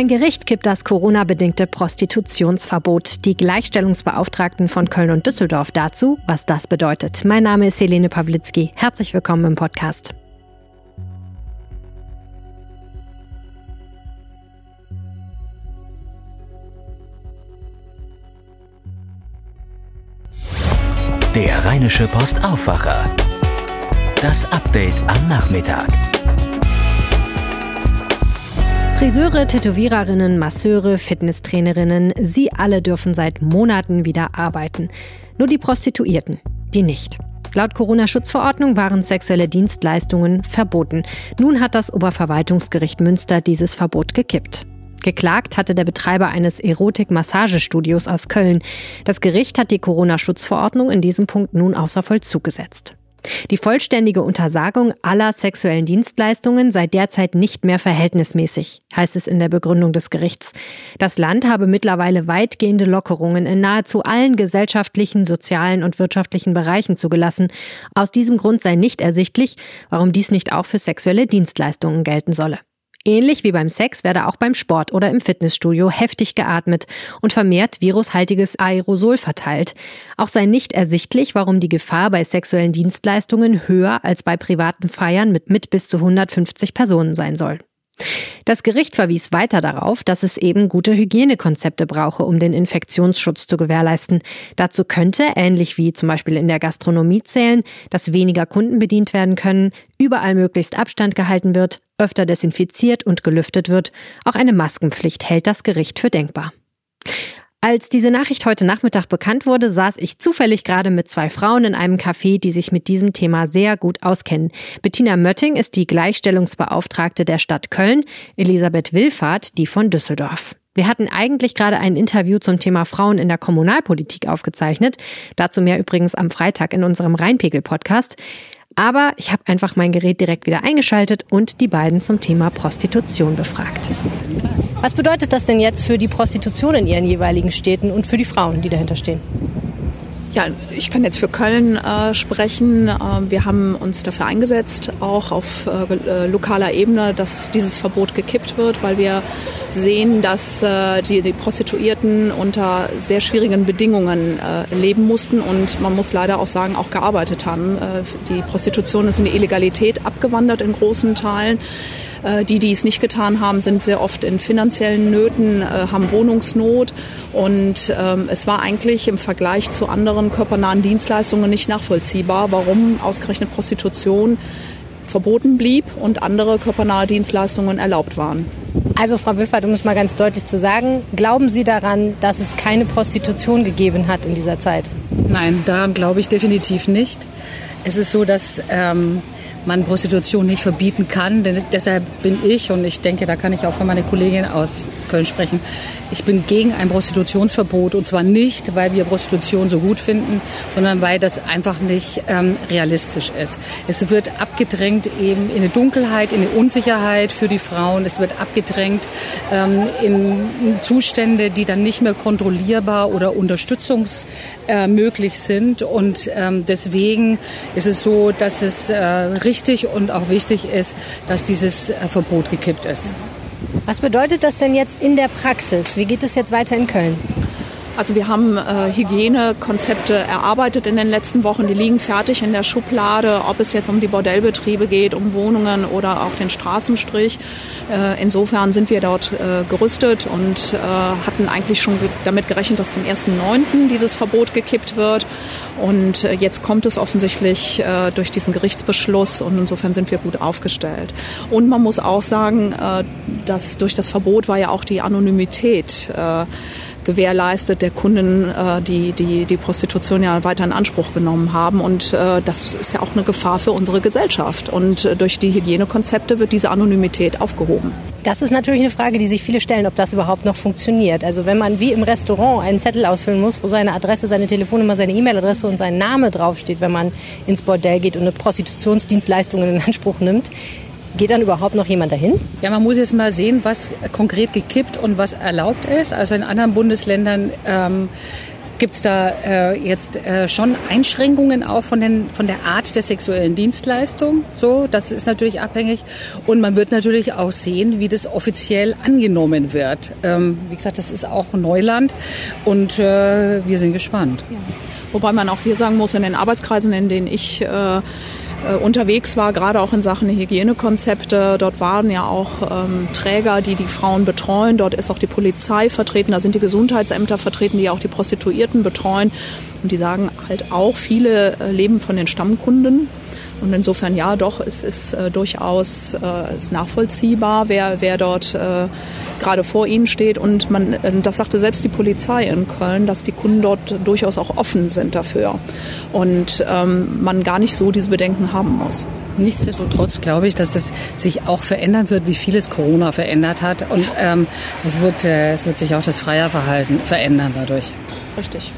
Ein Gericht kippt das Corona-bedingte Prostitutionsverbot. Die Gleichstellungsbeauftragten von Köln und Düsseldorf dazu, was das bedeutet. Mein Name ist Helene Pawlitzki. Herzlich willkommen im Podcast. Der Rheinische Post Aufwacher. Das Update am Nachmittag. Friseure, Tätowiererinnen, Masseure, Fitnesstrainerinnen, sie alle dürfen seit Monaten wieder arbeiten. Nur die Prostituierten, die nicht. Laut Corona-Schutzverordnung waren sexuelle Dienstleistungen verboten. Nun hat das Oberverwaltungsgericht Münster dieses Verbot gekippt. Geklagt hatte der Betreiber eines Erotik-Massagestudios aus Köln. Das Gericht hat die Corona-Schutzverordnung in diesem Punkt nun außer Vollzug gesetzt. Die vollständige Untersagung aller sexuellen Dienstleistungen sei derzeit nicht mehr verhältnismäßig, heißt es in der Begründung des Gerichts. Das Land habe mittlerweile weitgehende Lockerungen in nahezu allen gesellschaftlichen, sozialen und wirtschaftlichen Bereichen zugelassen. Aus diesem Grund sei nicht ersichtlich, warum dies nicht auch für sexuelle Dienstleistungen gelten solle. Ähnlich wie beim Sex werde auch beim Sport oder im Fitnessstudio heftig geatmet und vermehrt virushaltiges Aerosol verteilt. Auch sei nicht ersichtlich, warum die Gefahr bei sexuellen Dienstleistungen höher als bei privaten Feiern mit, mit bis zu 150 Personen sein soll. Das Gericht verwies weiter darauf, dass es eben gute Hygienekonzepte brauche, um den Infektionsschutz zu gewährleisten. Dazu könnte, ähnlich wie zum Beispiel in der Gastronomie zählen, dass weniger Kunden bedient werden können, überall möglichst Abstand gehalten wird, öfter desinfiziert und gelüftet wird. Auch eine Maskenpflicht hält das Gericht für denkbar. Als diese Nachricht heute Nachmittag bekannt wurde, saß ich zufällig gerade mit zwei Frauen in einem Café, die sich mit diesem Thema sehr gut auskennen. Bettina Mötting ist die Gleichstellungsbeauftragte der Stadt Köln, Elisabeth Willfahrt die von Düsseldorf. Wir hatten eigentlich gerade ein Interview zum Thema Frauen in der Kommunalpolitik aufgezeichnet. Dazu mehr übrigens am Freitag in unserem Rheinpegel-Podcast. Aber ich habe einfach mein Gerät direkt wieder eingeschaltet und die beiden zum Thema Prostitution befragt. Was bedeutet das denn jetzt für die Prostitution in ihren jeweiligen Städten und für die Frauen, die dahinter stehen? Ja, ich kann jetzt für Köln äh, sprechen. Äh, wir haben uns dafür eingesetzt, auch auf äh, äh lokaler Ebene, dass dieses Verbot gekippt wird, weil wir sehen, dass äh, die, die, Prostituierten unter sehr schwierigen Bedingungen äh, leben mussten und man muss leider auch sagen, auch gearbeitet haben. die Prostitution ist in die Illegalität abgewandert in großen Teilen. Äh, die, die es nicht getan haben, sind sehr oft in finanziellen Nöten, äh, haben Wohnungsnot. Und ähm, es war eigentlich im Vergleich zu anderen körpernahen Dienstleistungen nicht nachvollziehbar, warum ausgerechnet Prostitution verboten blieb und andere körpernahe Dienstleistungen erlaubt waren. Also Frau Wiffert, um es mal ganz deutlich zu sagen, glauben Sie daran, dass es keine Prostitution gegeben hat in dieser Zeit? Nein, daran glaube ich definitiv nicht. Es ist so, dass ähm, man Prostitution nicht verbieten kann. Denn deshalb bin ich, und ich denke, da kann ich auch für meine Kollegin aus Köln sprechen, ich bin gegen ein Prostitutionsverbot. Und zwar nicht, weil wir Prostitution so gut finden, sondern weil das einfach nicht ähm, realistisch ist. Es wird abgedrängt eben in eine Dunkelheit, in eine Unsicherheit für die Frauen. Es wird abgedrängt ähm, in Zustände, die dann nicht mehr kontrollierbar oder unterstützungsmöglich äh, sind. Und ähm, deswegen ist es so, dass es äh, richtig und auch wichtig ist, dass dieses äh, Verbot gekippt ist. Was bedeutet das denn jetzt in der Praxis? Wie geht es jetzt weiter in Köln? Also wir haben äh, Hygienekonzepte erarbeitet in den letzten Wochen. Die liegen fertig in der Schublade, ob es jetzt um die Bordellbetriebe geht, um Wohnungen oder auch den Straßenstrich. Äh, insofern sind wir dort äh, gerüstet und äh, hatten eigentlich schon damit gerechnet, dass zum 1.9. dieses Verbot gekippt wird. Und äh, jetzt kommt es offensichtlich äh, durch diesen Gerichtsbeschluss und insofern sind wir gut aufgestellt. Und man muss auch sagen, dass durch das Verbot war ja auch die Anonymität gewährleistet der Kunden, äh, die, die die Prostitution ja weiter in Anspruch genommen haben. Und äh, das ist ja auch eine Gefahr für unsere Gesellschaft. Und äh, durch die Hygienekonzepte wird diese Anonymität aufgehoben. Das ist natürlich eine Frage, die sich viele stellen, ob das überhaupt noch funktioniert. Also wenn man wie im Restaurant einen Zettel ausfüllen muss, wo seine Adresse, seine Telefonnummer, seine E-Mail-Adresse und sein Name draufsteht, wenn man ins Bordell geht und eine Prostitutionsdienstleistung in Anspruch nimmt, Geht dann überhaupt noch jemand dahin? Ja, man muss jetzt mal sehen, was konkret gekippt und was erlaubt ist. Also in anderen Bundesländern ähm, gibt es da äh, jetzt äh, schon Einschränkungen auch von, den, von der Art der sexuellen Dienstleistung. So, das ist natürlich abhängig. Und man wird natürlich auch sehen, wie das offiziell angenommen wird. Ähm, wie gesagt, das ist auch Neuland und äh, wir sind gespannt. Ja. Wobei man auch hier sagen muss, in den Arbeitskreisen, in denen ich äh, äh, unterwegs war, gerade auch in Sachen Hygienekonzepte. Dort waren ja auch ähm, Träger, die die Frauen betreuen. Dort ist auch die Polizei vertreten, da sind die Gesundheitsämter vertreten, die auch die Prostituierten betreuen. Und die sagen halt auch, viele äh, leben von den Stammkunden. Und insofern ja, doch, es ist äh, durchaus äh, ist nachvollziehbar, wer, wer dort äh, gerade vor ihnen steht. Und man, äh, das sagte selbst die Polizei in Köln, dass die Kunden dort durchaus auch offen sind dafür. Und ähm, man gar nicht so diese Bedenken haben muss. Nichtsdestotrotz glaube ich, dass das sich auch verändern wird, wie vieles Corona verändert hat. Und ähm, es, wird, äh, es wird sich auch das Freierverhalten verändern dadurch. Richtig.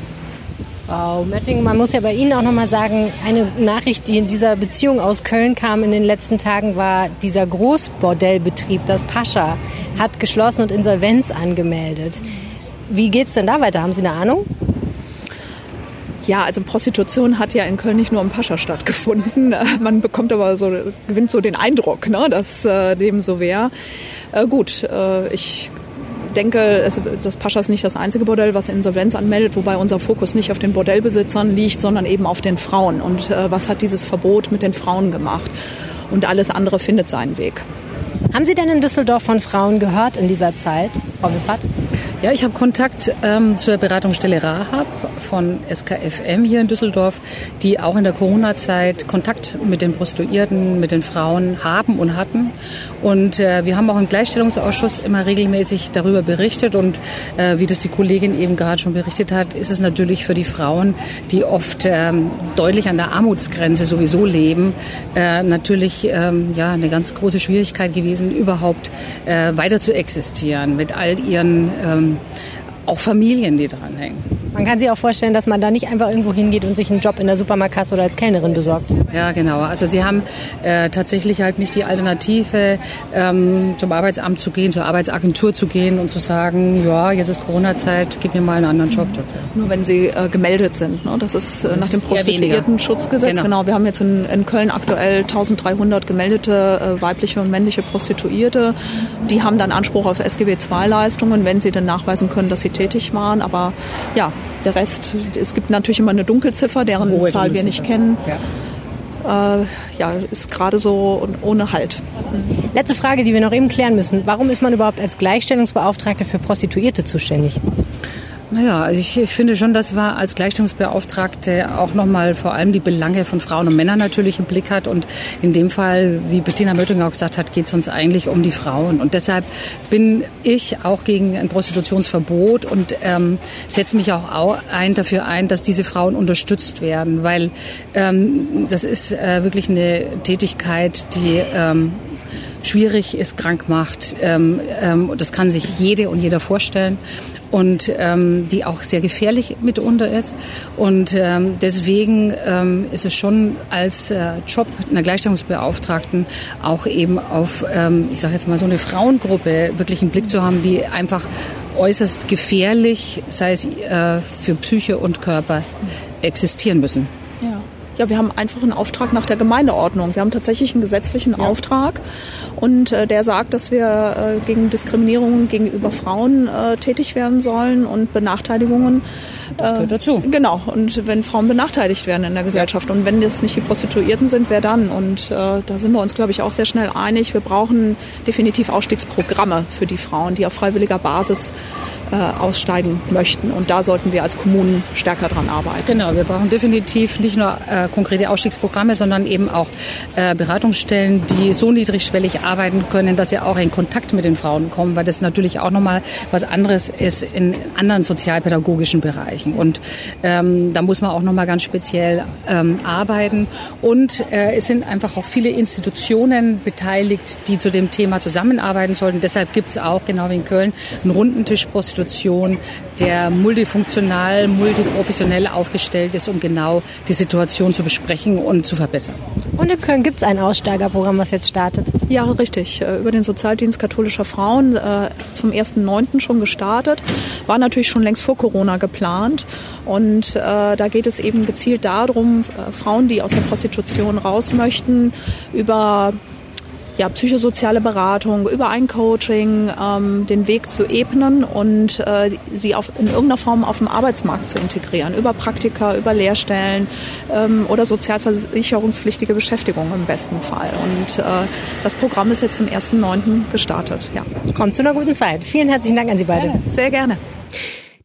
Frau Mötting, man muss ja bei Ihnen auch noch mal sagen, eine Nachricht, die in dieser Beziehung aus Köln kam in den letzten Tagen, war dieser Großbordellbetrieb, das Pascha, hat geschlossen und Insolvenz angemeldet. Wie geht es denn da weiter? Haben Sie eine Ahnung? Ja, also Prostitution hat ja in Köln nicht nur im Pascha stattgefunden. Man bekommt aber so, gewinnt so den Eindruck, ne, dass äh, dem so wäre. Äh, gut, äh, ich denke, das Pascha ist nicht das einzige Bordell, was Insolvenz anmeldet, wobei unser Fokus nicht auf den Bordellbesitzern liegt, sondern eben auf den Frauen. Und äh, was hat dieses Verbot mit den Frauen gemacht? Und alles andere findet seinen Weg. Haben Sie denn in Düsseldorf von Frauen gehört in dieser Zeit, Frau Wiffert? Ja, ich habe Kontakt ähm, zur Beratungsstelle Rahab von SKFM hier in Düsseldorf, die auch in der Corona-Zeit Kontakt mit den Prostituierten, mit den Frauen haben und hatten. Und äh, wir haben auch im Gleichstellungsausschuss immer regelmäßig darüber berichtet. Und äh, wie das die Kollegin eben gerade schon berichtet hat, ist es natürlich für die Frauen, die oft ähm, deutlich an der Armutsgrenze sowieso leben, äh, natürlich ähm, ja, eine ganz große Schwierigkeit gewesen, überhaupt äh, weiter zu existieren mit all ihren ähm, auch Familien, die dranhängen. Man kann sich auch vorstellen, dass man da nicht einfach irgendwo hingeht und sich einen Job in der Supermarktkasse oder als Kellnerin besorgt. Ja, genau. Also sie haben äh, tatsächlich halt nicht die Alternative, ähm, zum Arbeitsamt zu gehen, zur Arbeitsagentur zu gehen und zu sagen, ja, jetzt ist Corona-Zeit, gib mir mal einen anderen Job dafür. Nur wenn sie äh, gemeldet sind. Ne? Das ist äh, das nach dem Prostituierten-Schutzgesetz. Genau. genau. Wir haben jetzt in, in Köln aktuell 1300 gemeldete äh, weibliche und männliche Prostituierte. Die haben dann Anspruch auf SGB-II-Leistungen, wenn sie dann nachweisen können, dass sie tätig waren. Aber ja, der Rest, es gibt natürlich immer eine Dunkelziffer, deren Hohe Zahl wir nicht kennen. Ja. Äh, ja, ist gerade so ohne Halt. Letzte Frage, die wir noch eben klären müssen. Warum ist man überhaupt als Gleichstellungsbeauftragte für Prostituierte zuständig? Naja, also ich, ich finde schon, dass man als Gleichstellungsbeauftragte auch nochmal vor allem die Belange von Frauen und Männern natürlich im Blick hat. Und in dem Fall, wie Bettina Möttinger auch gesagt hat, geht es uns eigentlich um die Frauen. Und deshalb bin ich auch gegen ein Prostitutionsverbot und ähm, setze mich auch ein dafür ein, dass diese Frauen unterstützt werden, weil ähm, das ist äh, wirklich eine Tätigkeit, die ähm, schwierig ist, krank macht. Ähm, ähm, das kann sich jede und jeder vorstellen und ähm, die auch sehr gefährlich mitunter ist. Und ähm, deswegen ähm, ist es schon als äh, Job einer Gleichstellungsbeauftragten auch eben auf, ähm, ich sage jetzt mal so eine Frauengruppe wirklich einen Blick zu haben, die einfach äußerst gefährlich, sei es äh, für Psyche und Körper, existieren müssen. Ja. Wir haben einfach einen Auftrag nach der Gemeindeordnung. Wir haben tatsächlich einen gesetzlichen ja. Auftrag und äh, der sagt, dass wir äh, gegen Diskriminierungen gegenüber Frauen äh, tätig werden sollen und Benachteiligungen. Das gehört dazu. Genau. Und wenn Frauen benachteiligt werden in der Gesellschaft und wenn das nicht die Prostituierten sind, wer dann? Und äh, da sind wir uns, glaube ich, auch sehr schnell einig. Wir brauchen definitiv Ausstiegsprogramme für die Frauen, die auf freiwilliger Basis äh, aussteigen möchten. Und da sollten wir als Kommunen stärker dran arbeiten. Genau, wir brauchen definitiv nicht nur äh, konkrete Ausstiegsprogramme, sondern eben auch äh, Beratungsstellen, die so niedrigschwellig arbeiten können, dass sie auch in Kontakt mit den Frauen kommen, weil das natürlich auch nochmal was anderes ist in anderen sozialpädagogischen Bereichen. Und ähm, da muss man auch nochmal ganz speziell ähm, arbeiten. Und äh, es sind einfach auch viele Institutionen beteiligt, die zu dem Thema zusammenarbeiten sollten. Deshalb gibt es auch, genau wie in Köln, einen Rundentisch Prostitution der multifunktional, multiprofessionell aufgestellt ist, um genau die Situation zu besprechen und zu verbessern. Und in Köln gibt es ein Aussteigerprogramm, was jetzt startet. Ja, richtig. Äh, über den Sozialdienst katholischer Frauen äh, zum 1.9. schon gestartet. War natürlich schon längst vor Corona geplant. Und äh, da geht es eben gezielt darum, äh, Frauen, die aus der Prostitution raus möchten, über ja, psychosoziale Beratung, über ein Coaching ähm, den Weg zu ebnen und äh, sie auf, in irgendeiner Form auf dem Arbeitsmarkt zu integrieren, über Praktika, über Lehrstellen ähm, oder sozialversicherungspflichtige Beschäftigung im besten Fall. Und äh, das Programm ist jetzt zum 1.9. gestartet. Ja. Kommt zu einer guten Zeit. Vielen herzlichen Dank an Sie beide. Sehr gerne.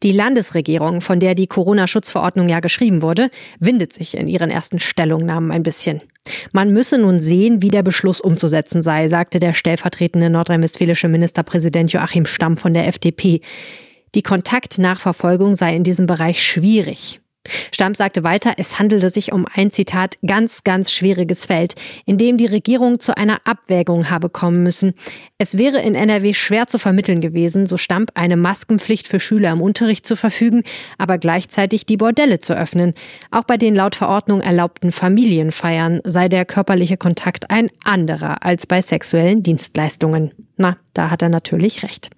Die Landesregierung, von der die Corona-Schutzverordnung ja geschrieben wurde, windet sich in ihren ersten Stellungnahmen ein bisschen. Man müsse nun sehen, wie der Beschluss umzusetzen sei, sagte der stellvertretende nordrhein-westfälische Ministerpräsident Joachim Stamm von der FDP. Die Kontaktnachverfolgung sei in diesem Bereich schwierig. Stamp sagte weiter, es handelte sich um ein Zitat ganz, ganz schwieriges Feld, in dem die Regierung zu einer Abwägung habe kommen müssen. Es wäre in NRW schwer zu vermitteln gewesen, so Stamp eine Maskenpflicht für Schüler im Unterricht zu verfügen, aber gleichzeitig die Bordelle zu öffnen. Auch bei den laut Verordnung erlaubten Familienfeiern sei der körperliche Kontakt ein anderer als bei sexuellen Dienstleistungen. Na, da hat er natürlich recht.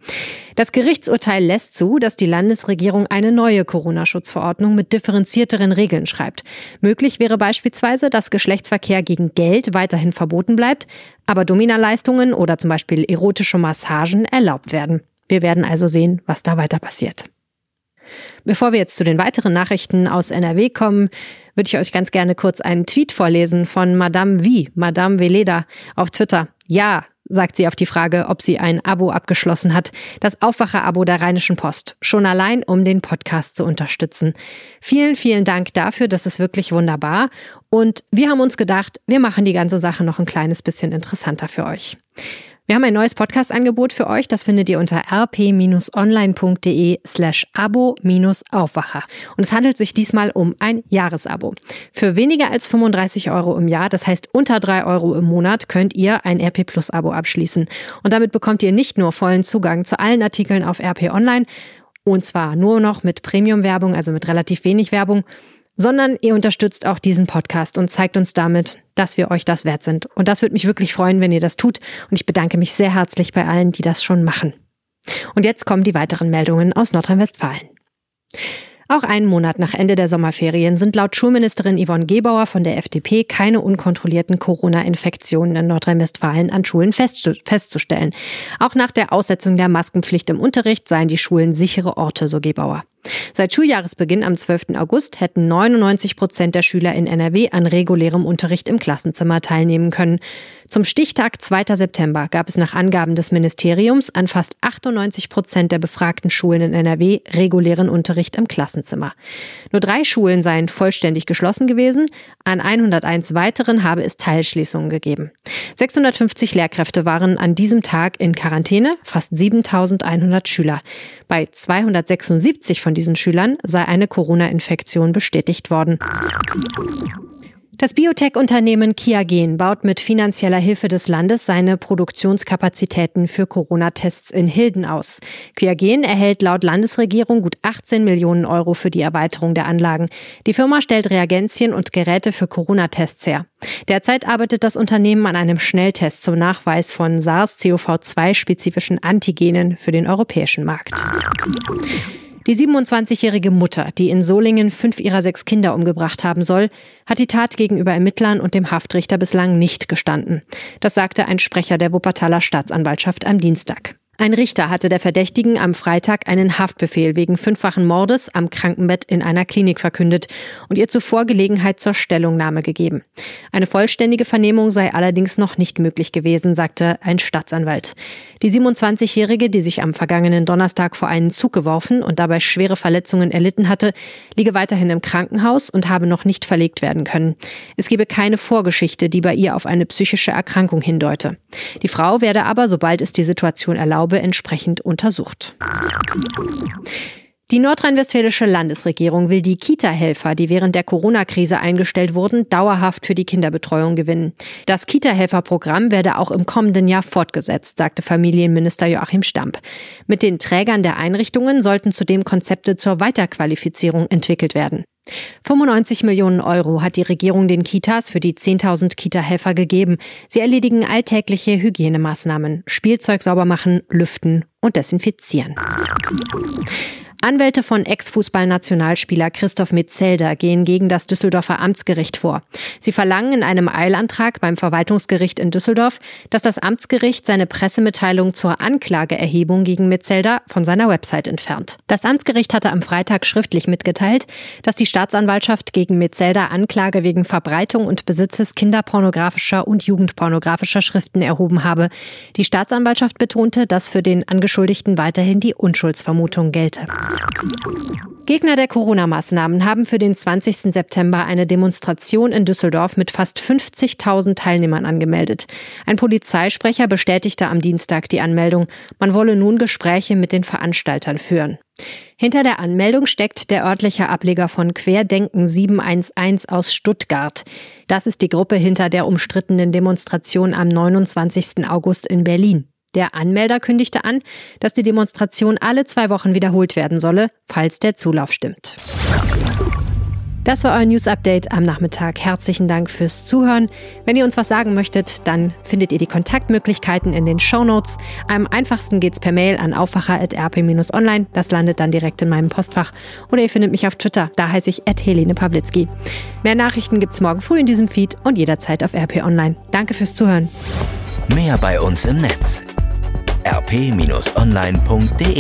Das Gerichtsurteil lässt zu, dass die Landesregierung eine neue Corona-Schutzverordnung mit differenzierteren Regeln schreibt. Möglich wäre beispielsweise, dass Geschlechtsverkehr gegen Geld weiterhin verboten bleibt, aber Dominaleistungen oder zum Beispiel erotische Massagen erlaubt werden. Wir werden also sehen, was da weiter passiert. Bevor wir jetzt zu den weiteren Nachrichten aus NRW kommen, würde ich euch ganz gerne kurz einen Tweet vorlesen von Madame Wie, Madame Veleda auf Twitter. Ja, sagt sie auf die Frage, ob sie ein Abo abgeschlossen hat. Das Aufwacher-Abo der Rheinischen Post. Schon allein, um den Podcast zu unterstützen. Vielen, vielen Dank dafür. Das ist wirklich wunderbar. Und wir haben uns gedacht, wir machen die ganze Sache noch ein kleines bisschen interessanter für euch. Wir haben ein neues Podcast-Angebot für euch. Das findet ihr unter rp-online.de slash abo-aufwacher. Und es handelt sich diesmal um ein Jahresabo. Für weniger als 35 Euro im Jahr, das heißt unter 3 Euro im Monat, könnt ihr ein RP Plus Abo abschließen. Und damit bekommt ihr nicht nur vollen Zugang zu allen Artikeln auf RP Online, und zwar nur noch mit Premium-Werbung, also mit relativ wenig Werbung, sondern ihr unterstützt auch diesen Podcast und zeigt uns damit, dass wir euch das wert sind. Und das würde mich wirklich freuen, wenn ihr das tut. Und ich bedanke mich sehr herzlich bei allen, die das schon machen. Und jetzt kommen die weiteren Meldungen aus Nordrhein-Westfalen. Auch einen Monat nach Ende der Sommerferien sind laut Schulministerin Yvonne Gebauer von der FDP keine unkontrollierten Corona-Infektionen in Nordrhein-Westfalen an Schulen festzustellen. Auch nach der Aussetzung der Maskenpflicht im Unterricht seien die Schulen sichere Orte, so Gebauer. Seit Schuljahresbeginn am 12. August hätten 99 Prozent der Schüler in NRW an regulärem Unterricht im Klassenzimmer teilnehmen können. Zum Stichtag 2. September gab es nach Angaben des Ministeriums an fast 98 Prozent der befragten Schulen in NRW regulären Unterricht im Klassenzimmer. Nur drei Schulen seien vollständig geschlossen gewesen, an 101 weiteren habe es Teilschließungen gegeben. 650 Lehrkräfte waren an diesem Tag in Quarantäne, fast 7100 Schüler. Bei 276 von diesen Schülern sei eine Corona-Infektion bestätigt worden. Das Biotech-Unternehmen Kiagen baut mit finanzieller Hilfe des Landes seine Produktionskapazitäten für Corona-Tests in Hilden aus. Kiagen erhält laut Landesregierung gut 18 Millionen Euro für die Erweiterung der Anlagen. Die Firma stellt Reagenzien und Geräte für Corona-Tests her. Derzeit arbeitet das Unternehmen an einem Schnelltest zum Nachweis von SARS-CoV-2-spezifischen Antigenen für den europäischen Markt. Die 27-jährige Mutter, die in Solingen fünf ihrer sechs Kinder umgebracht haben soll, hat die Tat gegenüber Ermittlern und dem Haftrichter bislang nicht gestanden. Das sagte ein Sprecher der Wuppertaler Staatsanwaltschaft am Dienstag. Ein Richter hatte der Verdächtigen am Freitag einen Haftbefehl wegen fünffachen Mordes am Krankenbett in einer Klinik verkündet und ihr zuvor Gelegenheit zur Stellungnahme gegeben. Eine vollständige Vernehmung sei allerdings noch nicht möglich gewesen, sagte ein Staatsanwalt. Die 27-Jährige, die sich am vergangenen Donnerstag vor einen Zug geworfen und dabei schwere Verletzungen erlitten hatte, liege weiterhin im Krankenhaus und habe noch nicht verlegt werden können. Es gebe keine Vorgeschichte, die bei ihr auf eine psychische Erkrankung hindeute. Die Frau werde aber, sobald es die Situation erlaube, entsprechend untersucht. Die nordrhein-westfälische Landesregierung will die Kita-Helfer, die während der Corona-Krise eingestellt wurden, dauerhaft für die Kinderbetreuung gewinnen. Das Kita-Helfer-Programm werde auch im kommenden Jahr fortgesetzt, sagte Familienminister Joachim Stamp. Mit den Trägern der Einrichtungen sollten zudem Konzepte zur Weiterqualifizierung entwickelt werden. 95 Millionen Euro hat die Regierung den Kitas für die 10.000 Kita-Helfer gegeben. Sie erledigen alltägliche Hygienemaßnahmen, Spielzeug sauber machen, lüften und desinfizieren. Anwälte von Ex-Fußballnationalspieler Christoph Metzelder gehen gegen das Düsseldorfer Amtsgericht vor. Sie verlangen in einem Eilantrag beim Verwaltungsgericht in Düsseldorf, dass das Amtsgericht seine Pressemitteilung zur Anklageerhebung gegen Metzelder von seiner Website entfernt. Das Amtsgericht hatte am Freitag schriftlich mitgeteilt, dass die Staatsanwaltschaft gegen Metzelder Anklage wegen Verbreitung und Besitzes kinderpornografischer und jugendpornografischer Schriften erhoben habe. Die Staatsanwaltschaft betonte, dass für den Angeschuldigten weiterhin die Unschuldsvermutung gelte. Gegner der Corona-Maßnahmen haben für den 20. September eine Demonstration in Düsseldorf mit fast 50.000 Teilnehmern angemeldet. Ein Polizeisprecher bestätigte am Dienstag die Anmeldung. Man wolle nun Gespräche mit den Veranstaltern führen. Hinter der Anmeldung steckt der örtliche Ableger von Querdenken 711 aus Stuttgart. Das ist die Gruppe hinter der umstrittenen Demonstration am 29. August in Berlin. Der Anmelder kündigte an, dass die Demonstration alle zwei Wochen wiederholt werden solle, falls der Zulauf stimmt. Das war euer News Update am Nachmittag. Herzlichen Dank fürs Zuhören. Wenn ihr uns was sagen möchtet, dann findet ihr die Kontaktmöglichkeiten in den Show Notes. Am einfachsten geht's per Mail an aufwacher.rp-online. Das landet dann direkt in meinem Postfach. Oder ihr findet mich auf Twitter. Da heiße ich Helene Pawlitzki. Mehr Nachrichten gibt's morgen früh in diesem Feed und jederzeit auf RP Online. Danke fürs Zuhören. Mehr bei uns im Netz rp-online.de